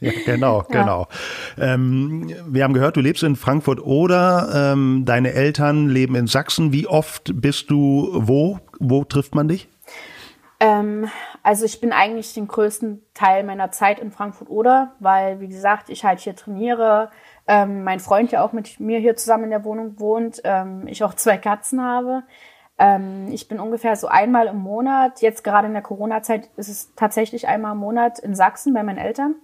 ja, genau, ja. genau. Ähm, wir haben gehört, du lebst in Frankfurt oder ähm, deine Eltern leben in Sachsen. Wie oft bist du wo? Wo trifft man dich? Ähm, also ich bin eigentlich den größten Teil meiner Zeit in Frankfurt oder, weil wie gesagt, ich halt hier trainiere, ähm, mein Freund ja auch mit mir hier zusammen in der Wohnung wohnt, ähm, ich auch zwei Katzen habe. Ähm, ich bin ungefähr so einmal im Monat, jetzt gerade in der Corona-Zeit ist es tatsächlich einmal im Monat in Sachsen bei meinen Eltern.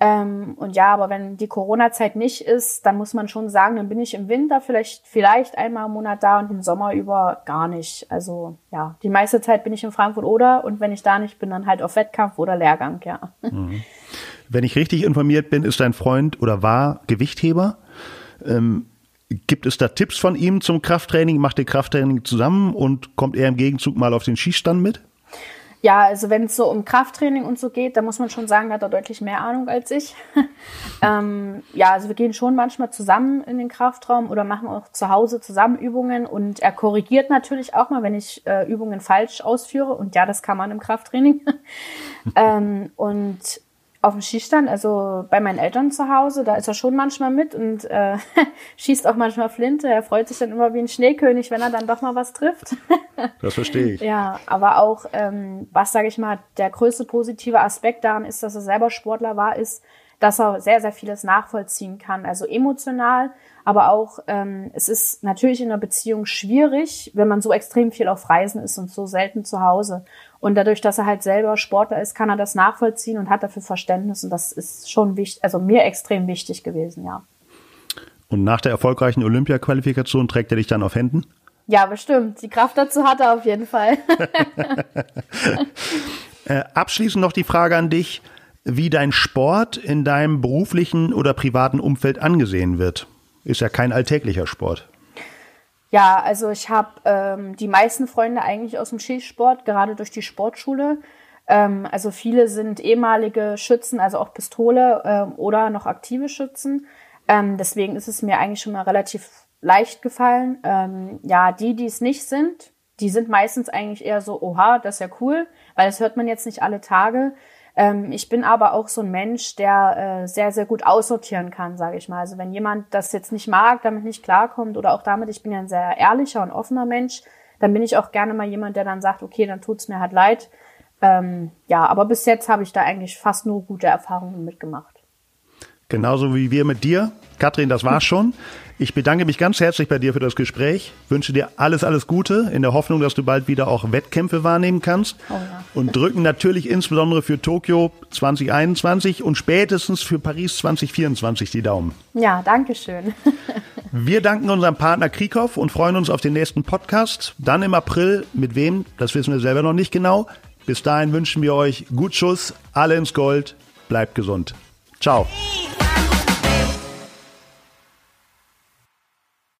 Ähm, und ja, aber wenn die Corona-Zeit nicht ist, dann muss man schon sagen, dann bin ich im Winter vielleicht, vielleicht einmal im Monat da und im Sommer über gar nicht. Also ja, die meiste Zeit bin ich in Frankfurt oder und wenn ich da nicht bin, dann halt auf Wettkampf oder Lehrgang, ja. Mhm. Wenn ich richtig informiert bin, ist dein Freund oder war Gewichtheber. Ähm, gibt es da Tipps von ihm zum Krafttraining? Macht ihr Krafttraining zusammen und kommt er im Gegenzug mal auf den Schießstand mit? Ja, also wenn es so um Krafttraining und so geht, da muss man schon sagen, da hat er deutlich mehr Ahnung als ich. ähm, ja, also wir gehen schon manchmal zusammen in den Kraftraum oder machen auch zu Hause zusammen Übungen und er korrigiert natürlich auch mal, wenn ich äh, Übungen falsch ausführe. Und ja, das kann man im Krafttraining. ähm, und auf dem Schießstand, also bei meinen Eltern zu Hause, da ist er schon manchmal mit und äh, schießt auch manchmal Flinte. Er freut sich dann immer wie ein Schneekönig, wenn er dann doch mal was trifft. das verstehe ich. Ja, aber auch, ähm, was sage ich mal, der größte positive Aspekt daran ist, dass er selber Sportler war, ist, dass er sehr, sehr vieles nachvollziehen kann. Also emotional, aber auch, ähm, es ist natürlich in einer Beziehung schwierig, wenn man so extrem viel auf Reisen ist und so selten zu Hause. Und dadurch, dass er halt selber Sportler ist, kann er das nachvollziehen und hat dafür Verständnis. Und das ist schon wichtig, also mir extrem wichtig gewesen, ja. Und nach der erfolgreichen Olympia-Qualifikation trägt er dich dann auf Händen? Ja, bestimmt. Die Kraft dazu hat er auf jeden Fall. äh, abschließend noch die Frage an dich, wie dein Sport in deinem beruflichen oder privaten Umfeld angesehen wird. Ist ja kein alltäglicher Sport. Ja, also ich habe ähm, die meisten Freunde eigentlich aus dem Skisport, gerade durch die Sportschule. Ähm, also viele sind ehemalige Schützen, also auch Pistole ähm, oder noch aktive Schützen. Ähm, deswegen ist es mir eigentlich schon mal relativ leicht gefallen. Ähm, ja, die, die es nicht sind, die sind meistens eigentlich eher so, oha, das ist ja cool, weil das hört man jetzt nicht alle Tage. Ähm, ich bin aber auch so ein Mensch, der äh, sehr, sehr gut aussortieren kann, sage ich mal. Also wenn jemand das jetzt nicht mag, damit nicht klarkommt oder auch damit, ich bin ja ein sehr ehrlicher und offener Mensch, dann bin ich auch gerne mal jemand, der dann sagt, okay, dann tut's mir halt leid. Ähm, ja, aber bis jetzt habe ich da eigentlich fast nur gute Erfahrungen mitgemacht. Genauso wie wir mit dir. Katrin, das war's schon. Ich bedanke mich ganz herzlich bei dir für das Gespräch, wünsche dir alles, alles Gute, in der Hoffnung, dass du bald wieder auch Wettkämpfe wahrnehmen kannst. Oh ja. Und drücken natürlich insbesondere für Tokio 2021 und spätestens für Paris 2024 die Daumen. Ja, danke schön. Wir danken unserem Partner Krieghoff und freuen uns auf den nächsten Podcast. Dann im April. Mit wem? Das wissen wir selber noch nicht genau. Bis dahin wünschen wir euch gut Schuss, alle ins Gold, bleibt gesund. Ciao. Wow.